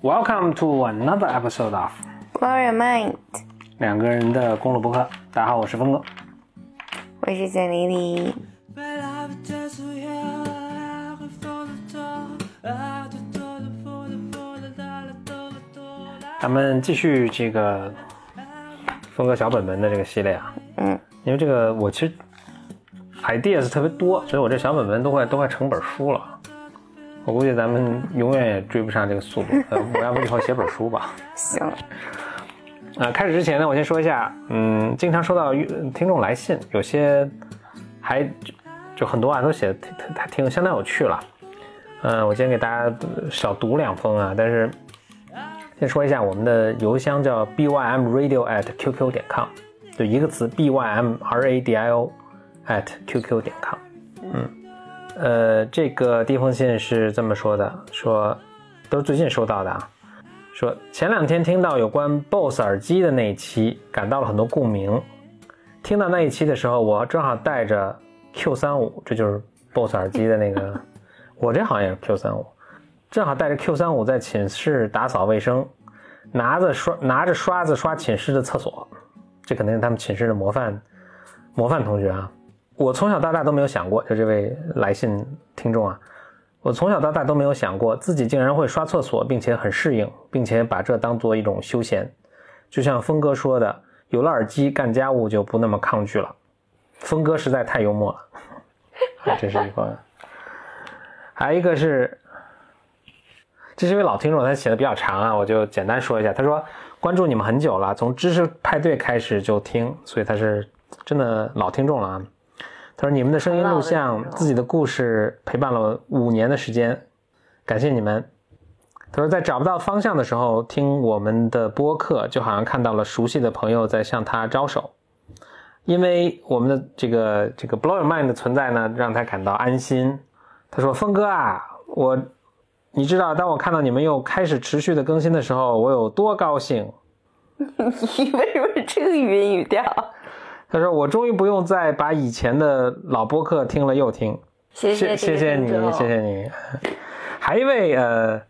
Welcome to another episode of Blow your mind，两个人的公路博客。大家好，我是峰哥。我是简丽丽。咱们继续这个峰哥小本本的这个系列啊，嗯，因为这个我其实 ideas 特别多，所以我这小本本都快都快成本书了。我估计咱们永远也追不上这个速度。呃，我要不以后写本书吧？行，啊，开始之前呢，我先说一下，嗯，经常收到听众来信，有些还就就很多啊，都写的挺挺挺相当有趣了。嗯，我先给大家少读两封啊，但是先说一下，我们的邮箱叫 bymradio at qq 点 com，就一个词 bymradio at qq 点 com。嗯，呃，这个第一封信是这么说的，说都是最近收到的啊。说前两天听到有关 BOSS 耳机的那一期，感到了很多共鸣。听到那一期的时候，我正好带着 Q 三五，这就是 BOSS 耳机的那个，我这好像也是 Q 三五，正好带着 Q 三五在寝室打扫卫生，拿着刷拿着刷子刷寝室的厕所，这肯定是他们寝室的模范模范同学啊。我从小到大都没有想过，就这位来信听众啊。我从小到大都没有想过自己竟然会刷厕所，并且很适应，并且把这当做一种休闲。就像峰哥说的，有了耳机干家务就不那么抗拒了。峰哥实在太幽默了，这是一个。还有一个是，这是一位老听众，他写的比较长啊，我就简单说一下。他说关注你们很久了，从知识派对开始就听，所以他是真的老听众了啊。他说：“你们的声音录像，自己的故事陪伴了五年的时间，感谢你们。”他说：“在找不到方向的时候，听我们的播客，就好像看到了熟悉的朋友在向他招手。因为我们的这个这个 Blow Your Mind 的存在呢，让他感到安心。”他说：“峰哥啊，我，你知道，当我看到你们又开始持续的更新的时候，我有多高兴。”你为什么这个语音语调？他说：“我终于不用再把以前的老播客听了又听。”谢谢谢谢你，谢谢你。还一位呃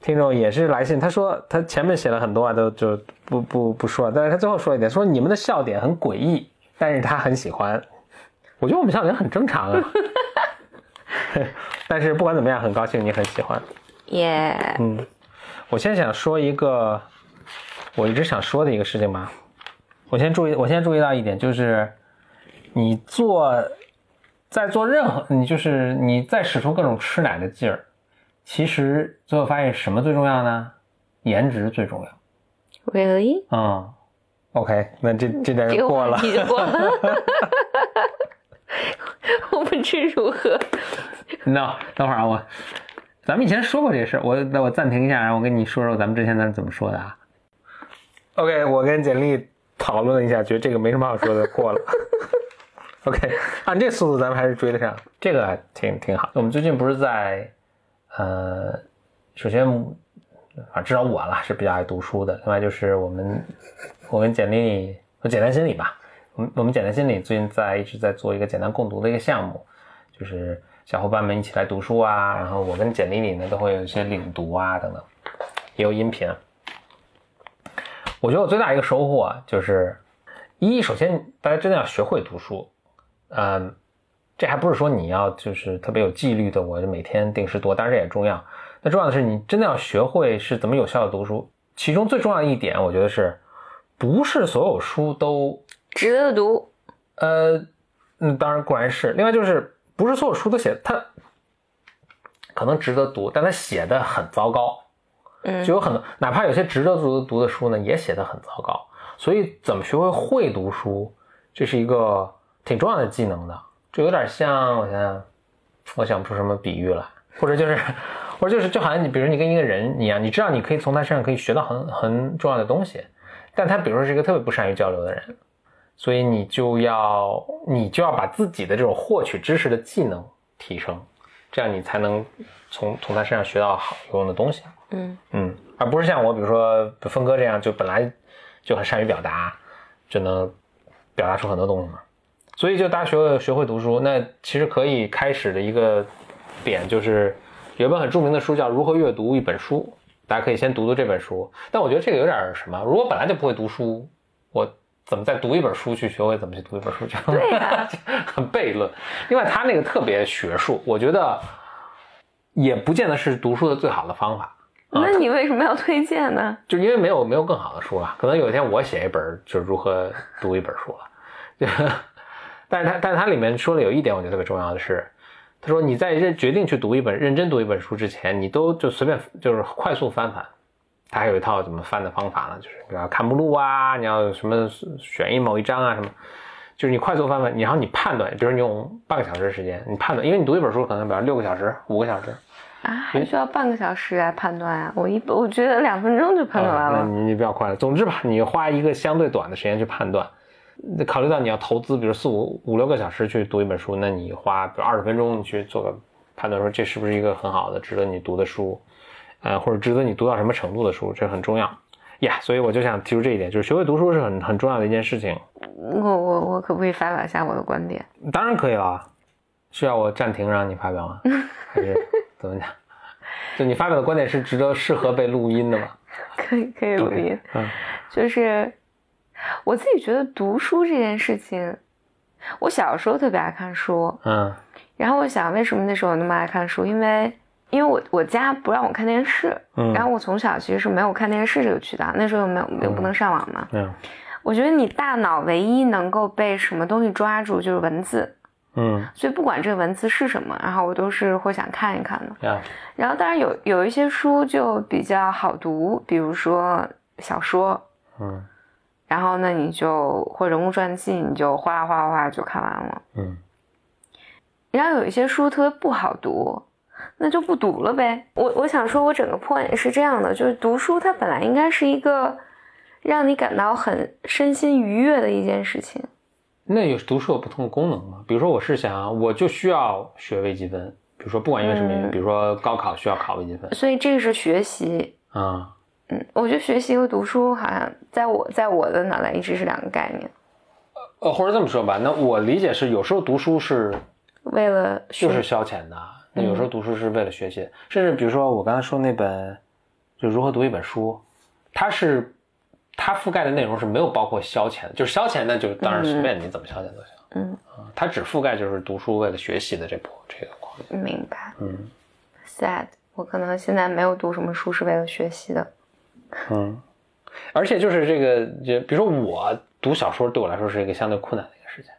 听众也是来信，他说他前面写了很多啊，都就不不不说了，但是他最后说一点，说你们的笑点很诡异，但是他很喜欢。我觉得我们笑点很正常啊。但是不管怎么样，很高兴你很喜欢。耶。嗯，我现在想说一个我一直想说的一个事情吧。我先注意，我先注意到一点，就是你做在做任何，你就是你在使出各种吃奶的劲儿，其实最后发现什么最重要呢？颜值最重要。Really？嗯，OK，那这这点就过了。你就过了。我不知如何。no，等会儿啊，我咱们以前说过这个事儿，我那我暂停一下，然后我跟你说说咱们之前咱怎么说的啊。OK，我跟简历讨论了一下，觉得这个没什么好说的，过了。OK，按这速度咱们还是追得上，这个挺挺好。我们最近不是在，呃，首先啊，至少我啦是比较爱读书的。另外就是我们，我跟简历我简单心理吧，我们我们简单心理最近在一直在做一个简单共读的一个项目，就是小伙伴们一起来读书啊，然后我跟简历里呢都会有一些领读啊等等，也有音频。我觉得我最大一个收获啊，就是一，首先大家真的要学会读书，嗯，这还不是说你要就是特别有纪律的，我就每天定时读，当然这也重要。那重要的是你真的要学会是怎么有效的读书。其中最重要的一点，我觉得是，不是所有书都值得读。呃，嗯，当然固然是。另外就是，不是所有书都写它可能值得读，但它写的很糟糕。就有很多，哪怕有些值得读读的书呢，也写得很糟糕。所以，怎么学会会读书，这是一个挺重要的技能的。就有点像，我想想，我想不出什么比喻来，或者就是，或者就是，就好像你，比如你跟一个人一样，你知道你可以从他身上可以学到很很重要的东西，但他比如说是一个特别不善于交流的人，所以你就要你就要把自己的这种获取知识的技能提升，这样你才能从从他身上学到好有用的东西。嗯嗯，而不是像我，比如说峰哥这样，就本来就很善于表达，就能表达出很多东西嘛。所以就大家学学会读书，那其实可以开始的一个点就是有一本很著名的书叫《如何阅读一本书》，大家可以先读读这本书。但我觉得这个有点什么，如果本来就不会读书，我怎么再读一本书去学会怎么去读一本书？这对呀 很悖论。另外，他那个特别学术，我觉得也不见得是读书的最好的方法。啊那你为什么要推荐呢？就因为没有没有更好的书了，可能有一天我写一本就是如何读一本书了，就，但是他但是他里面说了有一点我觉得特别重要的是，他说你在认决定去读一本认真读一本书之前，你都就随便就是快速翻翻，他还有一套怎么翻的方法呢，就是比如要看目录啊，你要什么选一某一章啊什么。就是你快速翻翻，你然后你判断，比如你用半个小时时间，你判断，因为你读一本书可能比如六个小时、五个小时，啊，还需要半个小时来判断啊！我一我觉得两分钟就判断完了。你你比较快了。总之吧，你花一个相对短的时间去判断，考虑到你要投资，比如四五五六个小时去读一本书，那你花比如二十分钟你去做个判断，说这是不是一个很好的、值得你读的书，呃，或者值得你读到什么程度的书，这很重要。呀所以我就想提出这一点，就是学会读书是很很重要的一件事情。我我我可不可以发表一下我的观点？当然可以了，需要我暂停让你发表吗？还是 怎么讲？就你发表的观点是值得适合被录音的吗？可以可以录音。嗯就是我自己觉得读书这件事情，我小时候特别爱看书，嗯然后我想为什么那时候我那么爱看书，因为因为我我家不让我看电视，嗯然后我从小其实是没有看电视这个渠道，那时候又没有又不能上网嘛。嗯我觉得你大脑唯一能够被什么东西抓住就是文字，嗯所以不管这个文字是什么，然后我都是会想看一看的。呀然后当然有有一些书就比较好读，比如说小说，嗯然后呢你就或人物传记，你就哗啦哗啦哗啦就看完了。嗯然后有一些书特别不好读，那就不读了呗。我我想说，我整个 point 是这样的，就是读书它本来应该是一个让你感到很身心愉悦的一件事情。那有读书有不同的功能吗？比如说，我是想，我就需要学微积分，比如说不管因为什么原因，嗯比如说高考需要考微积分所以这个是学习。啊、嗯，我觉得学习和读书好像在我在我的脑袋一直是两个概念。呃，或者这么说吧，那我理解是，有时候读书是为了就是消遣的，那有时候读书是为了学习，甚至比如说我刚才说那本就如何读一本书，它是它覆盖的内容是没有包括消遣的，就是消遣那就当然随便你怎么消遣都行，嗯啊，它只覆盖就是读书为了学习的这部这个框架，明白嗯，sad。我可能现在没有读什么书是为了学习的。嗯，而且就是这个，就比如说我读小说对我来说是一个相对困难的一个事情。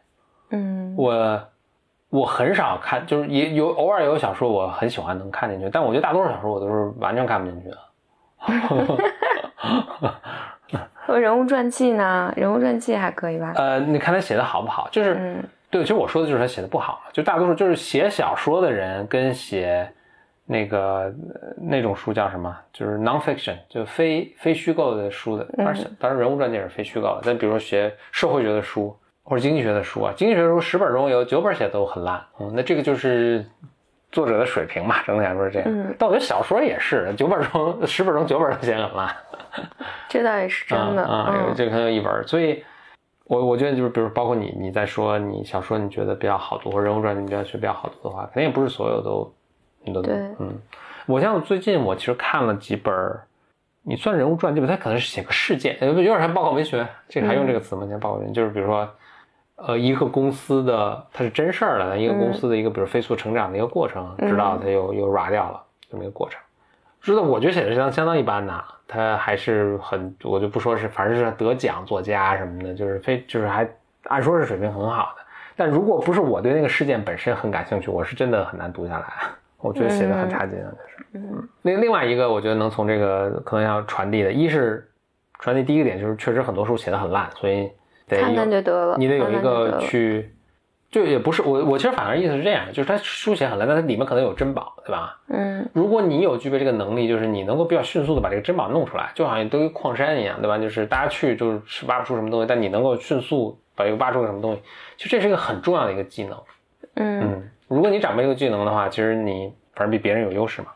嗯我我很少看，就是也有偶尔有小说我很喜欢能看进去，但我觉得大多数小说我都是完全看不进去的。和人物传记呢？人物传记还可以吧？呃，你看他写的好不好？就是、嗯对，其实我说的就是他写的不好，就大多数就是写小说的人跟写那个呃那种书叫什么，就是 nonfiction，就非非虚构的书的，当然当然人物传记也是非虚构的，但比如说学社会学的书或者经济学的书啊，经济学的书十本中有九本写的都很烂，嗯，那这个就是作者的水平嘛，整体来说是这样。嗯但我觉得小说也是，九本中十本中九本都写的很烂。这倒也是真的。啊，这个很有一本，所以我我觉得就是，比如包括你，你在说你小说你觉得比较好读，或者人物传记你觉得学比较好读的话，肯定也不是所有都你都读对嗯，我像最近我其实看了几本，你算人物传记吧，它可能是写个事件，有有点像报告文学，这个还用这个词吗？像报告文学，就是比如说。呃，一个公司的它是真事儿的，一个公司的一个比如飞速成长的一个过程，直到它又又 ra 掉了这么一个过程。知道，我觉得写的相相当一般呐，他还是很，我就不说是，反正是得奖作家什么的，就是非就是还按说是水平很好的。但如果不是我对那个事件本身很感兴趣，我是真的很难读下来。我觉得写的很差劲啊，就是。嗯另另外一个，我觉得能从这个可能要传递的，一是传递第一个点就是确实很多书写的很烂，所以得看看就得了。你得有一个去，就也不是我我其实反而意思是这样，就是它书写很烂，但它里面可能有珍宝，对吧？嗯如果你有具备这个能力，就是你能够比较迅速的把这个珍宝弄出来，就好像都跟矿山一样，对吧？就是大家去就是挖不出什么东西，但你能够迅速把这个挖出个什么东西，其实这是一个很重要的一个技能。嗯。嗯，如果你掌握这个技能的话，其实你反正比别人有优势嘛。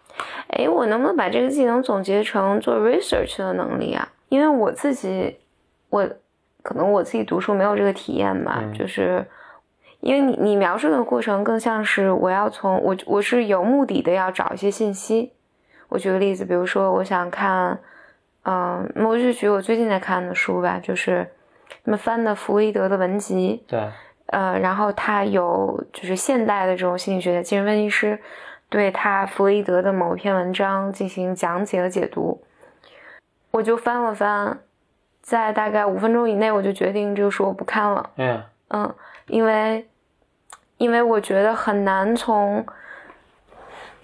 哎，我能不能把这个技能总结成做 research 的能力啊？因为我自己，我可能我自己读书没有这个体验吧，嗯。就是因为你你描述的过程更像是我要从我我是有目的的要找一些信息。我举个例子，比如说我想看，嗯，我就举我最近在看的书吧，就是那么翻的弗洛伊德的文集，对，呃，然后他有就是现代的这种心理学家、精神分析师对他弗洛伊德的某一篇文章进行讲解和解读，我就翻了翻，在大概五分钟以内，我就决定这个书我不看了。嗯嗯，因为因为我觉得很难从，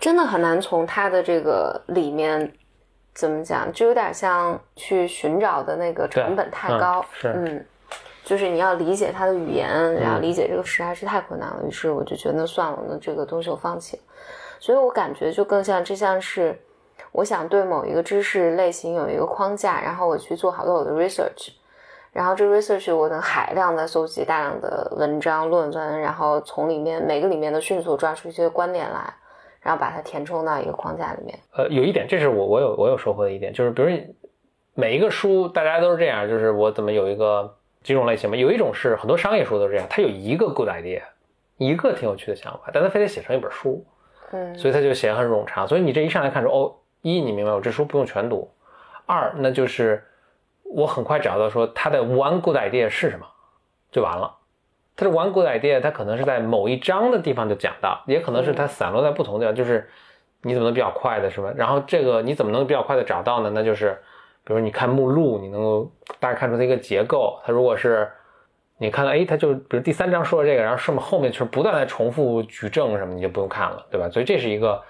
真的很难从他的这个里面怎么讲，就有点像去寻找的那个成本太高。是，嗯，就是你要理解他的语言，然后理解这个实在是太困难了。于是我就觉得那算了，那这个东西我放弃了。所以我感觉就更像，这像是我想对某一个知识类型有一个框架，然后我去做好多我的 research。然后这 research 我能海量的搜集大量的文章论文，然后从里面每个里面都迅速抓出一些观点来，然后把它填充到一个框架里面。呃，有一点，这是我我有我有收获的一点，就是比如每一个书大家都是这样，就是我怎么有一个几种类型嘛，有一种是很多商业书都是这样，它有一个 good idea，一个挺有趣的想法，但它非得写成一本书，嗯，所以它就写很冗长。所以你这一上来看说，哦，一你明白我这书不用全读，二那就是。我很快找到说他的 one good idea 是什么，就完了。他的 one good idea，他可能是在某一章的地方就讲到，也可能是他散落在不同的地方。就是你怎么能比较快的是吧？然后这个你怎么能比较快的找到呢？那就是，比如你看目录，你能够大概看出它一个结构。它如果是你看到，哎，它就比如第三章说了这个，然后上面后面就是不断在重复举证什么，你就不用看了，对吧？所以这是一个。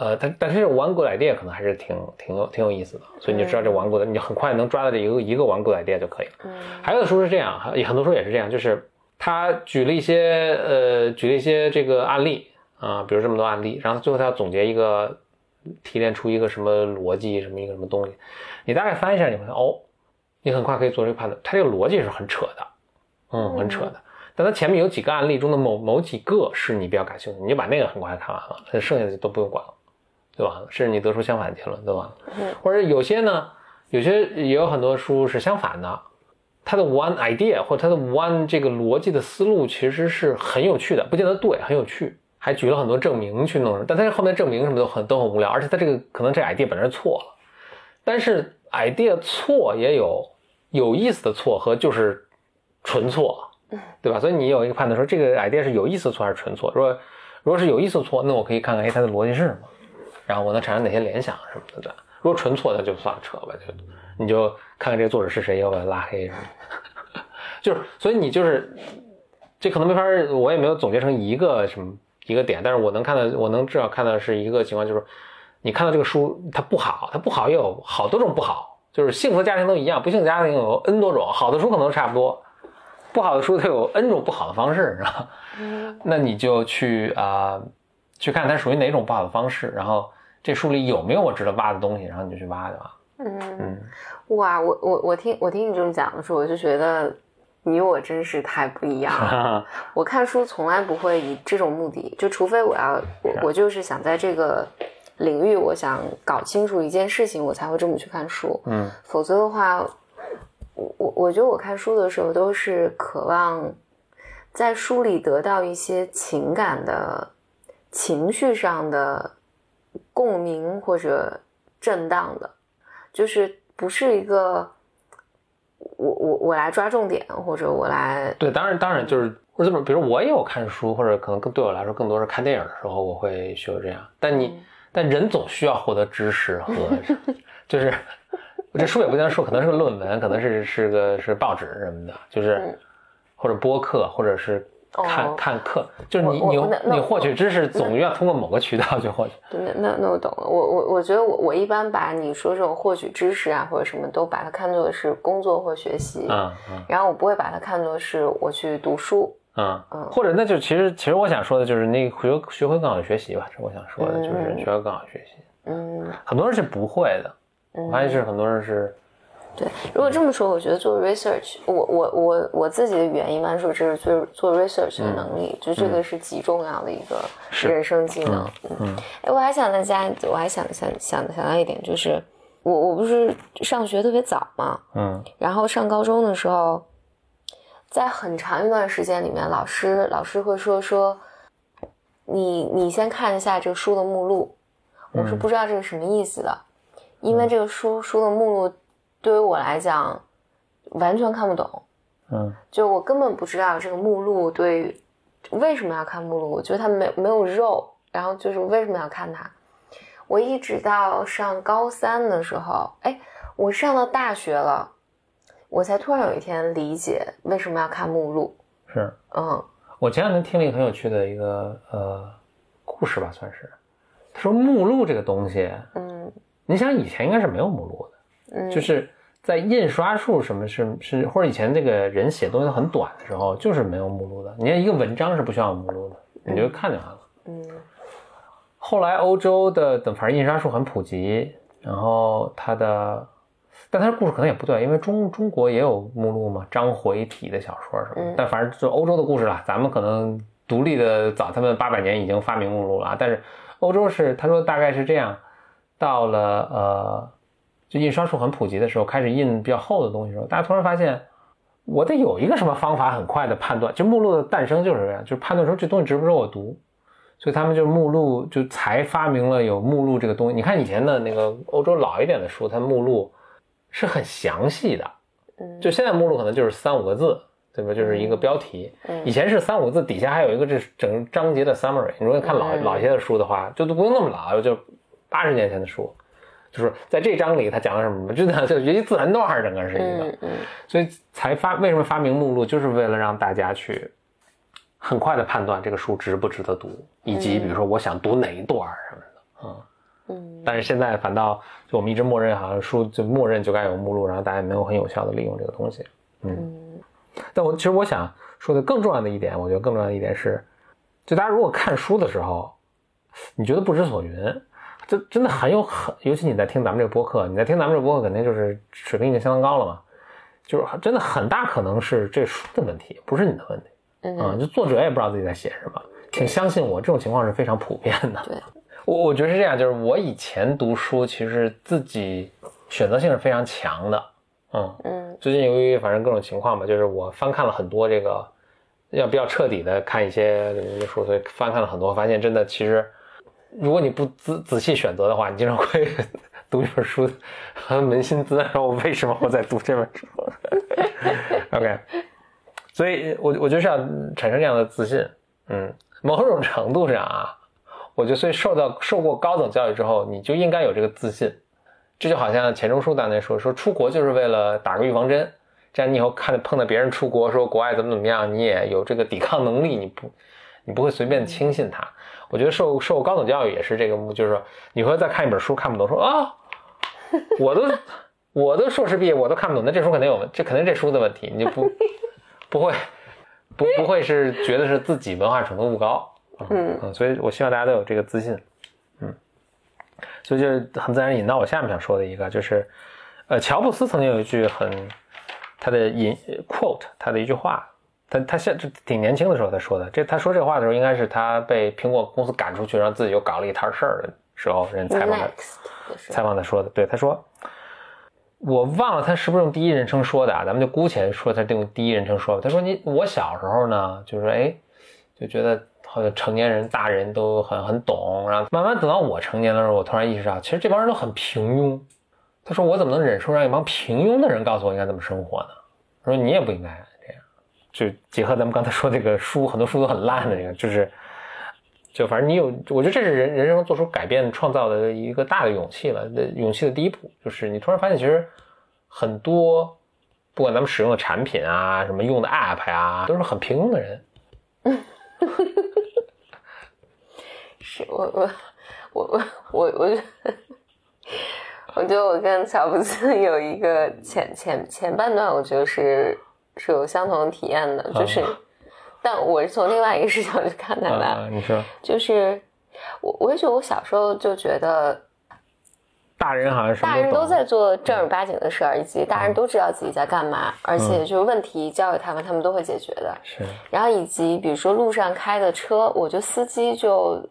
呃，但但是这个顽固 idea 可能还是挺挺有挺有意思的，所以你就知道这顽固的，你就很快能抓到这一个一个顽固 idea 就可以了。嗯，还有的书是这样，很很多书也是这样，就是他举了一些呃举了一些这个案例啊，比如这么多案例，然后最后他要总结一个提炼出一个什么逻辑，什么一个什么东西，你大概翻一下，你会哦，你很快可以做这个判断，他这个逻辑是很扯的，嗯，很扯的，但他前面有几个案例中的某某几个是你比较感兴趣，你就把那个很快看完了，剩下的就都不用管了。就完了，甚至你得出相反结论，对吧？嗯。或者有些呢，有些也有很多书是相反的，它的 one idea 或者它的 one 这个逻辑的思路其实是很有趣的，不见得对，很有趣，还举了很多证明去弄。但它后面证明什么都很都很无聊，而且它这个可能这 idea 本身错了。但是 idea 错也有有意思的错和就是纯错，对吧？所以你有一个判断说这个 idea 是有意思的错还是纯错。如果如果是有意思的错，那我可以看看，哎，它的逻辑是什么？然后我能产生哪些联想什么的？如果纯错，的就算了，扯吧，就你就看看这个作者是谁，要不要拉黑什么？就是，所以你就是这可能没法，我也没有总结成一个什么一个点，但是我能看到，我能至少看到是一个情况，就是你看到这个书它不好，它不好也有好多种不好，就是幸福的家庭都一样，不幸的家庭有 n 多种，好的书可能都差不多，不好的书它有 n 种不好的方式，知道吗？那你就去啊，去看它属于哪种不好的方式，然后。这书里有没有我值得挖的东西？然后你就去挖，对吧？嗯嗯，哇，我我我听我听你这么讲的时候，我就觉得你我真是太不一样了。我看书从来不会以这种目的，就除非我要我我就是想在这个领域，我想搞清楚一件事情，我才会这么去看书。嗯，否则的话，我我我觉得我看书的时候都是渴望在书里得到一些情感的情绪上的。共鸣或者震荡的，就是不是一个我我我来抓重点，或者我来对，当然当然就是或者比如我也有看书，或者可能更对我来说更多是看电影的时候，我会学这样。但你但人总需要获得知识和 就是这书也不叫书，可能是个论文，可能是是个是报纸什么的，就是或者播客，或者是。看看课，就是你你你获取知识总要通过某个渠道去获取。对，那那那我懂了。我我我觉得我我一般把你说这种获取知识啊或者什么都把它看作是工作或学习，嗯嗯，然后我不会把它看作是我去读书，嗯嗯，或者那就其实其实我想说的就是那学学会更好的学习吧，这我想说的就是学会更好学习。嗯，很多人是不会的，我发现是很多人是。对，如果这么说，我觉得做 research，我我我我自己的语言一般说这是做做 research 的能力，就这个是极重要的一个人生技能。嗯，哎，我还想再加，我还想想想想到一点，就是我我不是上学特别早嘛，嗯，然后上高中的时候，在很长一段时间里面，老师老师会说说，你你先看一下这个书的目录，我是不知道这个什么意思的，因为这个书书的目录对于我来讲完全看不懂，嗯。就我根本不知道这个目录对为什么要看目录，我觉得它没没有肉，然后就是为什么要看它，我一直到上高三的时候，哎，我上到大学了，我才突然有一天理解为什么要看目录，是。嗯。我前两天听了一个很有趣的一个呃故事吧，算是。他说目录这个东西，嗯。你想以前应该是没有目录的，嗯，就是在印刷术什么是是或者以前这个人写东西很短的时候，就是没有目录的。你看一个文章是不需要目录的，你就看就完了。嗯后来欧洲的等反正印刷术很普及，然后它的，但它的故事可能也不对，因为中中国也有目录嘛，章回体的小说什么。嗯但反正就欧洲的故事啦，咱们可能独立的早，他们八百年已经发明目录了啊。但是欧洲是他说大概是这样，到了呃，就印刷术很普及的时候，开始印比较厚的东西的时候，大家突然发现。我得有一个什么方法很快的判断，就目录的诞生就是这样，就是判断说这东西值不值我读，所以他们就目录就才发明了有目录这个东西。你看以前的那个欧洲老一点的书，它目录是很详细的，嗯，就现在目录可能就是三五个字，对吧？就是一个标题。嗯以前是三五个字，底下还有一个这整个章节的 summary。你如果看老嗯老一些的书的话，就都不用那么老，就八十年前的书，就是在这章里他讲了什么，真的就就一自然段儿，整个是一个。嗯嗯。所以才发为什么发明目录，就是为了让大家去很快的判断这个书值不值得读，以及比如说我想读哪一段儿什么的。啊、嗯。但是现在反倒就我们一直默认好像书就默认就该有目录，然后大家也没有很有效的利用这个东西。嗯。但我其实我想说的更重要的一点，我觉得更重要的一点是，就大家如果看书的时候，你觉得不知所云，这真的很有很，尤其你在听咱们这个播客，你在听咱们这个播客，肯定就是水平已经相当高了嘛，就是真的很大可能是这书的问题，不是你的问题啊、嗯，就作者也不知道自己在写什么，请相信我，这种情况是非常普遍的。对，我我觉得是这样，就是我以前读书，其实自己选择性是非常强的，嗯。嗯最近由于反正各种情况吧，就是我翻看了很多这个，要比较彻底的看一些这些书，所以翻看了很多，发现真的其实，如果你不仔仔细选择的话，你经常会读一本书，很扪心自问说，我为什么我在读这本书？OK，所以我我觉得是要产生这样的自信，嗯，某种程度上啊，我觉得所以受到受过高等教育之后，你就应该有这个自信。这就好像钱钟书当年说，说出国就是为了打个预防针，这样你以后看碰到别人出国说国外怎么怎么样，你也有这个抵抗能力，你不你不会随便轻信他。我觉得受受高等教育也是这个目，就是说你会再看一本书看不懂，说啊，我都我都硕士毕业，我都看不懂，那这书肯定有问，这肯定这书的问题，你就不不会不不会是觉得是自己文化程度不高，嗯嗯，所以我希望大家都有这个自信。嗯，所以就很自然引到我下面想说的一个，就是，呃，乔布斯曾经有一句很他的引 quote 他的一句话，他他现这挺年轻的时候他说的，这他说这话的时候应该是他被苹果公司赶出去，然后自己又搞了一摊事儿的时候，人采访他采访他说的，对他说，我忘了他是不是用第一人称说的啊，咱们就姑且说他用第一人称说吧。他说你我小时候呢，就是哎，就觉得好像成年人大人都很很懂，然后慢慢等到我成年的时候，我突然意识到，其实这帮人都很平庸。他说我怎么能忍受让一帮平庸的人告诉我应该怎么生活呢？他说你也不应该。就结合咱们刚才说这个书，很多书都很烂的这个，就是。就反正你有，我觉得这是人人生做出改变、创造的一个大的勇气了。勇气的第一步，就是你突然发现，其实很多不管咱们使用的产品啊，什么用的 app 呀、都是很平庸的人。是我我我我我我觉得，我觉得我跟乔布斯有一个前前前半段，我觉得是是有相同体验的，就是，但我是从另外一个视角去看待的，啊，你说。就是我我也觉得我小时候就觉得大人好像是大人都在做正儿八经的事儿，以及大人都知道自己在干嘛，而且就是问题交给他们，他们都会解决的。是。然后以及比如说路上开的车，我觉得司机就，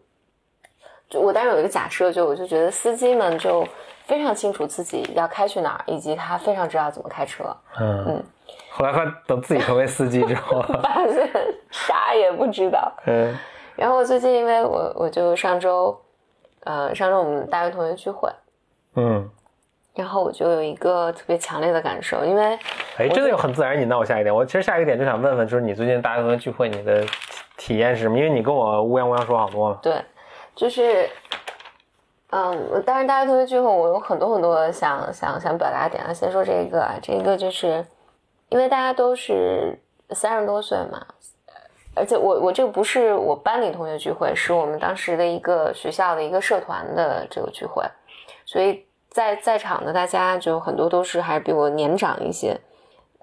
就我当时有一个假设，就我就觉得司机们就非常清楚自己要开去哪儿，以及他非常知道怎么开车。嗯。嗯，后来发等自己成为司机之后，发现啥也不知道。嗯然后我最近因为我我就上周，呃，上周我们大学同学聚会，嗯，然后我就有一个特别强烈的感受，因为哎，真的有很自然引到我下一点。我其实下一个点就想问问，就是你最近大学同学聚会，你的体体验是什么？因为你跟我乌泱乌泱说好多了。对，就是，嗯，我当然大学同学聚会，我有很多很多想想想表达的点啊。先说这个啊，这个就是因为大家都是三十多岁嘛，而且我我这个不是我班里同学聚会，是我们当时的一个学校的一个社团的这个聚会，所以在在场的大家就很多都是还是比我年长一些，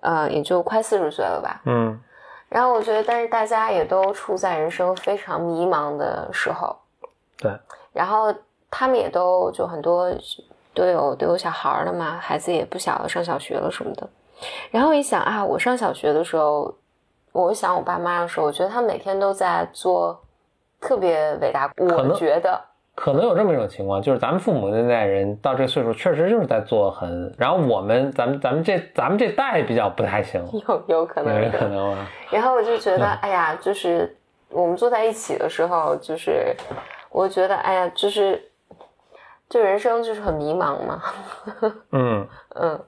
呃，也就快四十岁了吧。嗯然后我觉得，但是大家也都处在人生非常迷茫的时候，对，然后他们也都就很多都有都有小孩了嘛，孩子也不小了，上小学了什么的。然后一想啊，我上小学的时候，我想我爸妈的时候，我觉得他们每天都在做特别伟大，我觉得可能有这么一种情况，就是咱们父母那代人到这个岁数，确实就是在做很，然后我们咱们咱们这咱们这代比较不太行，有有可能有可能啊。然后我就觉得，哎呀，就是我们坐在一起的时候，就是我觉得，哎呀，就是就人生就是很迷茫嘛，嗯，嗯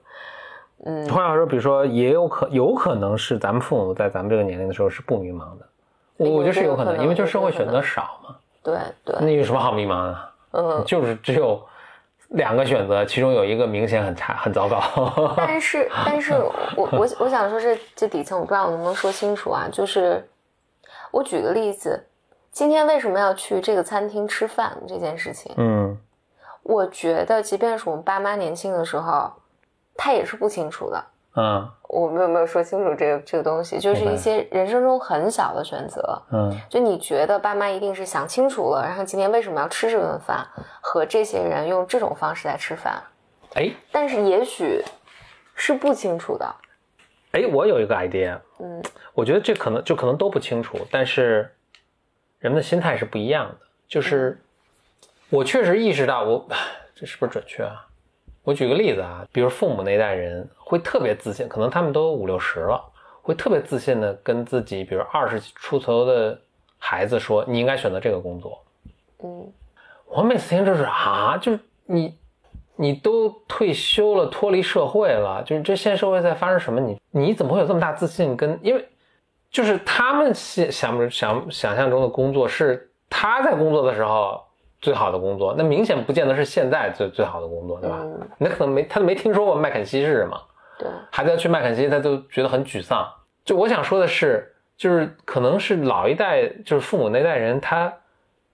嗯，换句话说，比如说，也有可有可能是咱们父母在咱们这个年龄的时候是不迷茫的，我有我觉得是有可能，因为就是社会选择少嘛，对对，那有什么好迷茫的？嗯，就是只有两个选择，其中有一个明显很差很糟糕。但是但是我我我想说这这底层我不知道我能不能说清楚啊，就是我举个例子，今天为什么要去这个餐厅吃饭这件事情，嗯。我觉得即便是我们爸妈年轻的时候，他也是不清楚的。嗯我们有没有说清楚这个这个东西？就是一些人生中很小的选择，嗯就你觉得爸妈一定是想清楚了，然后今天为什么要吃这顿饭，和这些人用这种方式来吃饭，哎但是也许是不清楚的。哎，我有一个 idea，嗯我觉得这可能就可能都不清楚，但是人们的心态是不一样的。就是我确实意识到我，这是不是准确啊？我举个例子啊，比如父母那一代人会特别自信，可能他们都五六十了，会特别自信的跟自己，比如二十出头的孩子说：“你应该选择这个工作。”嗯我每次听就是啊，就是你，你都退休了，脱离社会了，就是这现在社会在发生什么？你你怎么会有这么大自信？跟因为就是他们想想想想象中的工作是他在工作的时候最好的工作，那明显不见得是现在最最好的工作，对吧？嗯，那可能没他都没听说过麦肯锡是什么，对，孩子要去麦肯锡，他都觉得很沮丧。就我想说的是，就是可能是老一代，就是父母那代人，他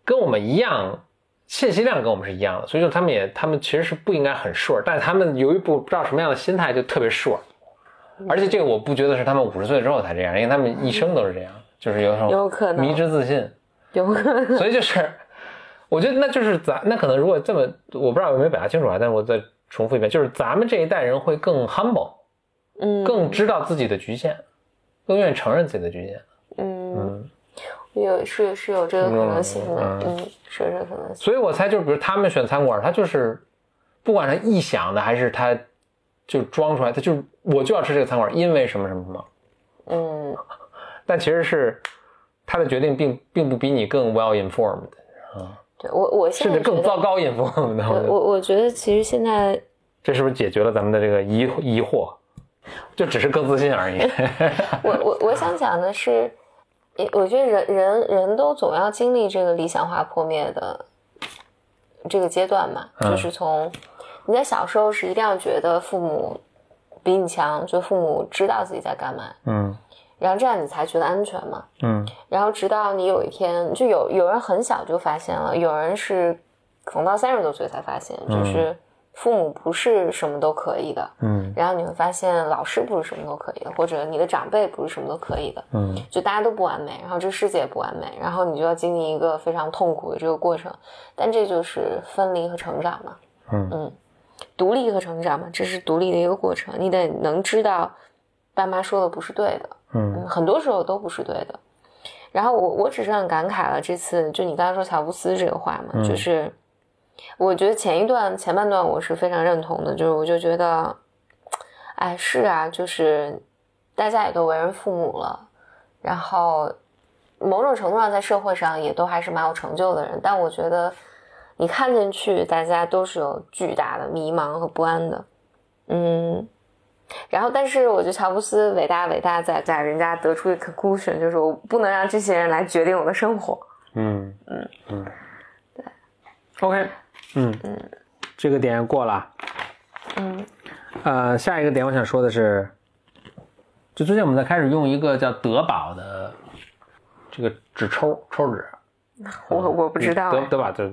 跟我们一样，信息量跟我们是一样的，所以说他们也，他们其实是不应该很顺，但是他们由于不不知道什么样的心态，就特别顺。而且这个我不觉得是他们五十岁之后才这样，因为他们一生都是这样，就是有时候有可能迷之自信。有可能。所以就是，我觉得那就是咱那可能如果这么，我不知道有没有表达清楚啊，但是我再重复一遍，就是咱们这一代人会更 humble，嗯，更知道自己的局限，更愿意承认自己的局限。嗯，嗯，有是是有这个可能性的，嗯嗯，是有这个可能性。所以我猜就是，比如他们选餐馆，他就是不管他臆想的还是他就装出来，他就是我就要吃这个餐馆，因为什么什么什么。嗯，但其实是他的决定并并不比你更 well informed，对我我现甚至在更糟糕 informed 的。我我我觉得其实现在这是不是解决了咱们的这个疑疑惑？就只是更自信而已。我我我想讲的是，也我觉得人人人都总要经历这个理想化破灭的这个阶段嘛，嗯就是从你在小时候是一定要觉得父母比你强，就父母知道自己在干嘛，嗯然后这样你才觉得安全嘛。嗯然后直到你有一天，就有有人很小就发现了，有人是可能到三十多岁才发现，就是父母不是什么都可以的。嗯然后你会发现老师不是什么都可以的，或者你的长辈不是什么都可以的，嗯就大家都不完美，然后这世界也不完美，然后你就要经历一个非常痛苦的这个过程。但这就是分离和成长嘛，嗯独立和成长嘛，这是独立的一个过程。你得能知道，爸妈说的不是对的，嗯嗯，很多时候都不是对的。然后我我只是很感慨了，这次就你刚才说乔布斯这个话嘛，嗯就是我觉得前一段前半段我是非常认同的，就是我就觉得，哎，是啊，就是大家也都为人父母了，然后某种程度上在社会上也都还是蛮有成就的人，但我觉得你看进去，大家都是有巨大的迷茫和不安的，嗯。然后，但是我觉得乔布斯伟大伟大在在人家得出一个 conclusion，就是我不能让这些人来决定我的生活。嗯嗯嗯，对，OK，嗯嗯，这个点过了。嗯，呃，下一个点我想说的是，就最近我们在开始用一个叫德宝的这个纸抽抽纸。我我不知道。德德宝就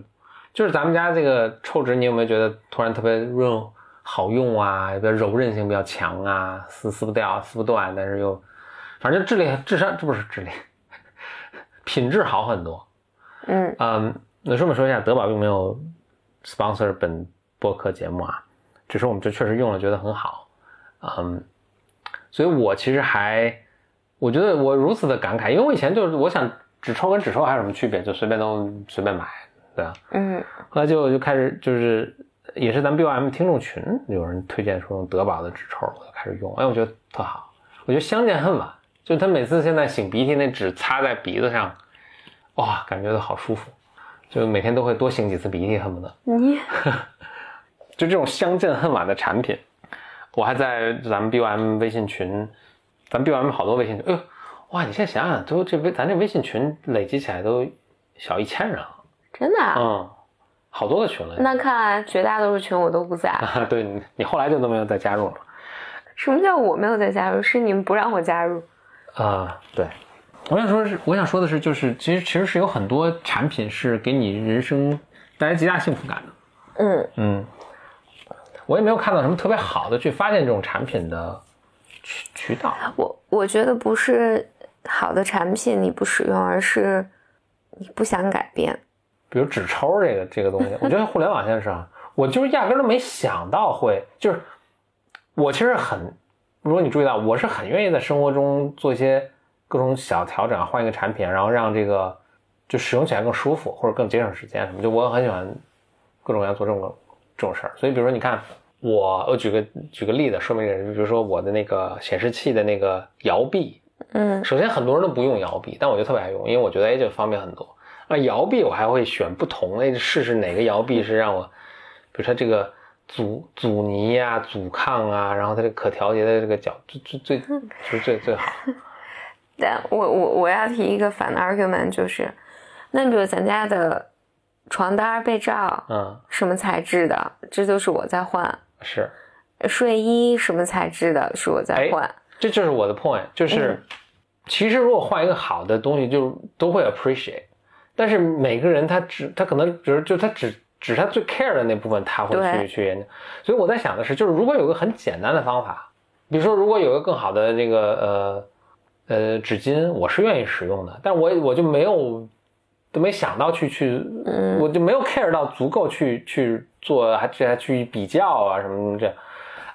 就是咱们家这个抽纸，你有没有觉得突然特别润？好用啊，比较柔韧性比较强啊，撕撕不掉、撕不断，但是又，反正质力、智商这不是质力，品质好很多。嗯嗯，那顺便说一下，德宝并没有 sponsor 本播客节目啊，只是我们这确实用了，觉得很好。嗯，所以我其实还，我觉得我如此的感慨，因为我以前就是我想纸抽跟纸抽还有什么区别，就随便都随便买，对啊。嗯。后来就就开始就是。也是咱们 B O M 听众群有人推荐说用德宝的纸抽，我就开始用。哎，我觉得特好。我觉得相见恨晚，就他每次现在擤鼻涕那纸擦在鼻子上，哇，感觉都好舒服。就每天都会多擤几次鼻涕，恨不得。你，就这种相见恨晚的产品，我还在咱们 B O M 微信群，咱们 B O M 好多微信群。哎呦，哇，你现在想想，都这微咱这微信群累积起来都小一千人了。真的？嗯。好多个群了，那看来绝大多数群我都不在。对你，你后来就都没有再加入了。什么叫我没有再加入？是你们不让我加入？啊，对。我想说，是我想说的是，就是其实其实是有很多产品是给你人生带来极大幸福感的。嗯嗯。我也没有看到什么特别好的去发现这种产品的渠渠道。我我觉得不是好的产品你不使用，而是你不想改变。比如纸抽这个这个东西，我觉得互联网现在是啊，我就是压根都没想到会，就是我其实很，如果你注意到，我是很愿意在生活中做一些各种小调整，换一个产品，然后让这个就使用起来更舒服或者更节省时间什么，就我很喜欢各种各样做这种这种事儿。所以比如说你看我，我举个举个例子说明这个，比如说我的那个显示器的那个摇臂，嗯，首先很多人都不用摇臂，但我就特别爱用，因为我觉得哎就方便很多。那摇臂我还会选不同的试试哪个摇臂是让我，比如说这个阻阻尼呀、阻抗啊，然后它这个可调节的这个角最最最就是最最好。但我我我要提一个反 argument，就是，那比如咱家的床单、被罩，嗯，什么材质的，这都是我在换。是。睡衣什么材质的，是我在换。这就是我的 point，就是，其实如果换一个好的东西，就都会 appreciate。但是每个人他只他可能只是就他只只他最 care 的那部分他会去去研究，所以我在想的是，就是如果有个很简单的方法，比如说如果有个更好的那个呃呃纸巾，我是愿意使用的，但我我就没有都没想到去去，我就没有 care 到足够去去做，还这还去比较啊什么什么这，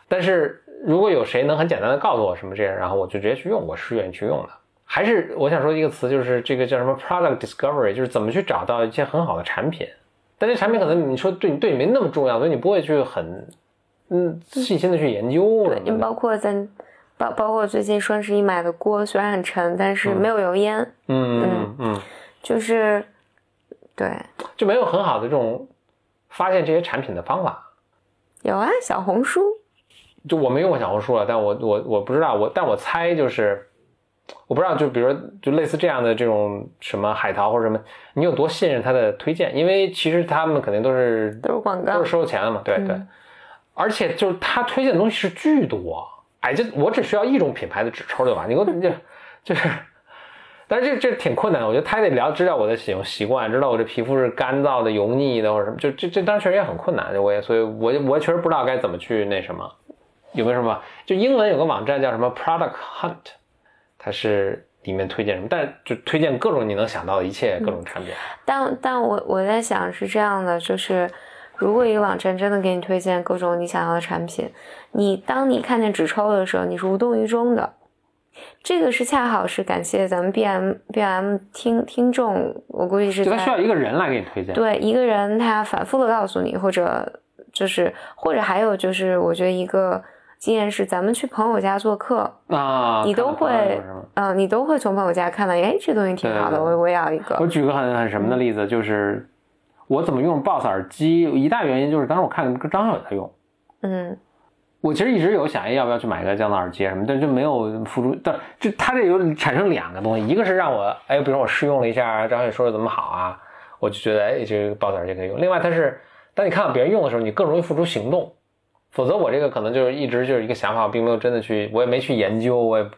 但是如果有谁能很简单的告诉我什么这样，然后我就直接去用，我是愿意去用的。还是我想说一个词，就是这个叫什么 product discovery，就是怎么去找到一些很好的产品。但这产品可能你说对你对你没那么重要，所以你不会去很嗯细心的去研究。对，包括在包包括最近双十一买的锅，虽然很沉，但是没有油烟。嗯嗯嗯，就是对，就没有很好的这种发现这些产品的方法。有啊，小红书。就我没用过小红书了，但我我我不知道，我但我猜就是。我不知道，就比如说，就类似这样的这种什么海淘或者什么，你有多信任他的推荐？因为其实他们肯定都是都是广告，都是收钱的嘛。对对，而且就是他推荐的东西是巨多。哎，就我只需要一种品牌的纸抽就完？你给我就就是，但是这这挺困难的。我觉得他得了知道我的使用习惯，知道我这皮肤是干燥的、油腻的或者什么。就这这当然确实也很困难。我也所以，我我确实不知道该怎么去那什么。有没有什么？就英文有个网站叫什么 Product Hunt。它是里面推荐什么？但就推荐各种你能想到的一切各种产品。但但我我在想是这样的，就是如果一个网站真的给你推荐各种你想要的产品，你当你看见纸抽的时候，你是无动于衷的。这个是恰好是感谢咱们 B M B M 听听众，我估计是他需要一个人来给你推荐。对，一个人他反复的告诉你，或者就是或者还有就是，我觉得一个经验是，咱们去朋友家做客，啊，你都会嗯、你都会从朋友家看到，哎，这东西挺好的，我我也要一个。我举个很很什么的例子，就是我怎么用 BOSS 耳机，一大原因就是当时我看张小伟在用。嗯我其实一直有想，哎，要不要去买个降噪耳机啊什么，但就没有付出。但这它这有产生两个东西，一个是让我，哎，比如我试用了一下，张小伟说的怎么好啊，我就觉得，哎，这个 BOSS 耳机可以用。另外，它是当你看到别人用的时候，你更容易付出行动。否则我这个可能就是一直就是一个想法，我并没有真的去，我也没去研究，我也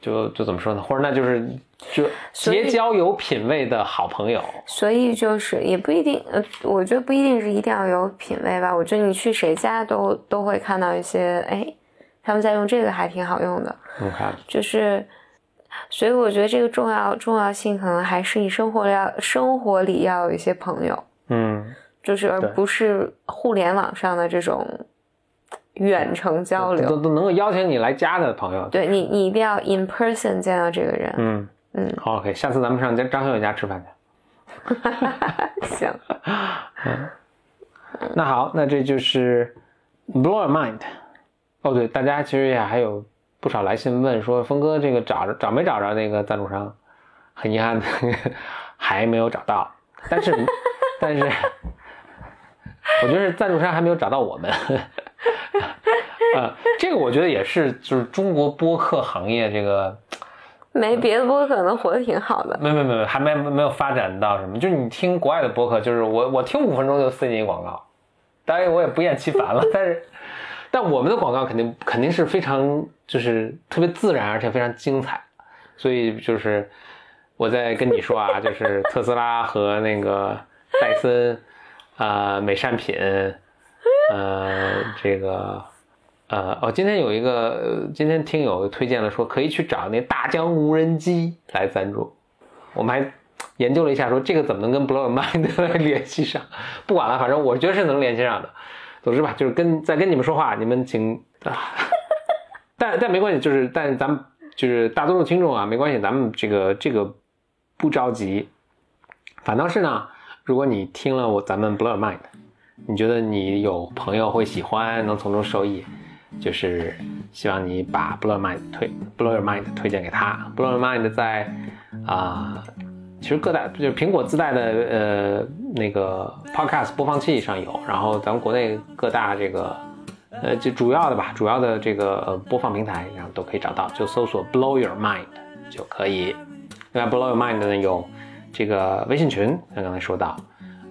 就就怎么说呢？或者那就是就结交有品位的好朋友。所以就是也不一定，呃，我觉得不一定是一定要有品位吧。我觉得你去谁家都都会看到一些，哎，他们在用这个还挺好用的，就是，所以我觉得这个重要重要性可能还是你生活要生活里要有一些朋友，嗯，就是而不是互联网上的这种远程交流。都都能够邀请你来家的朋友。对你，你一定要 in person 见到这个人。嗯嗯，好，OK，下次咱们上张张小雨家吃饭去。行，嗯那好，那这就是 blow your mind。哦，对，大家其实也还有不少来信问说，峰哥这个找着找没找着那个赞助商？很遗憾，还没有找到。但是，但是，我觉得赞助商还没有找到我们。呃，这个我觉得也是，就是中国播客行业这个没别的播客可能活得挺好的。没没没没还没没有发展到什么，就是你听国外的播客，就是我我听五分钟就塞进一广告，当然我也不厌其烦了，但是 但我们的广告肯定肯定是非常就是特别自然而且非常精彩，所以就是我在跟你说啊，就是特斯拉和那个戴森啊、美善品，呃这个。呃，哦，今天有一个，今天听友推荐了说可以去找那大疆无人机来赞助，我们还研究了一下，说这个怎么能跟 Blow Mind 联系上？不管了，反正我觉得是能联系上的。总之吧，就是跟在跟你们说话，你们请啊，但但没关系，就是但咱们就是大多数听众啊，没关系，咱们这个这个不着急，反倒是呢，如果你听了我咱们 Blow Mind，你觉得你有朋友会喜欢，能从中受益。就是希望你把 Blow Your Mind 推 Blow Your Mind 推荐给他。Blow Your Mind 在啊、其实各大就是苹果自带的呃那个 Podcast 播放器上有，然后咱们国内各大这个呃就主要的吧，主要的这个呃播放平台上都可以找到，就搜索 Blow Your Mind 就可以。另外 Blow Your Mind 呢有这个微信群，像刚才说到，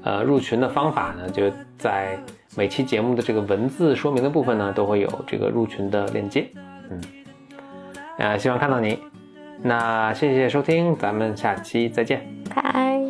呃入群的方法呢就在。每期节目的这个文字说明的部分呢，都会有这个入群的链接。嗯，呃，希望看到你。那谢谢收听，咱们下期再见。拜。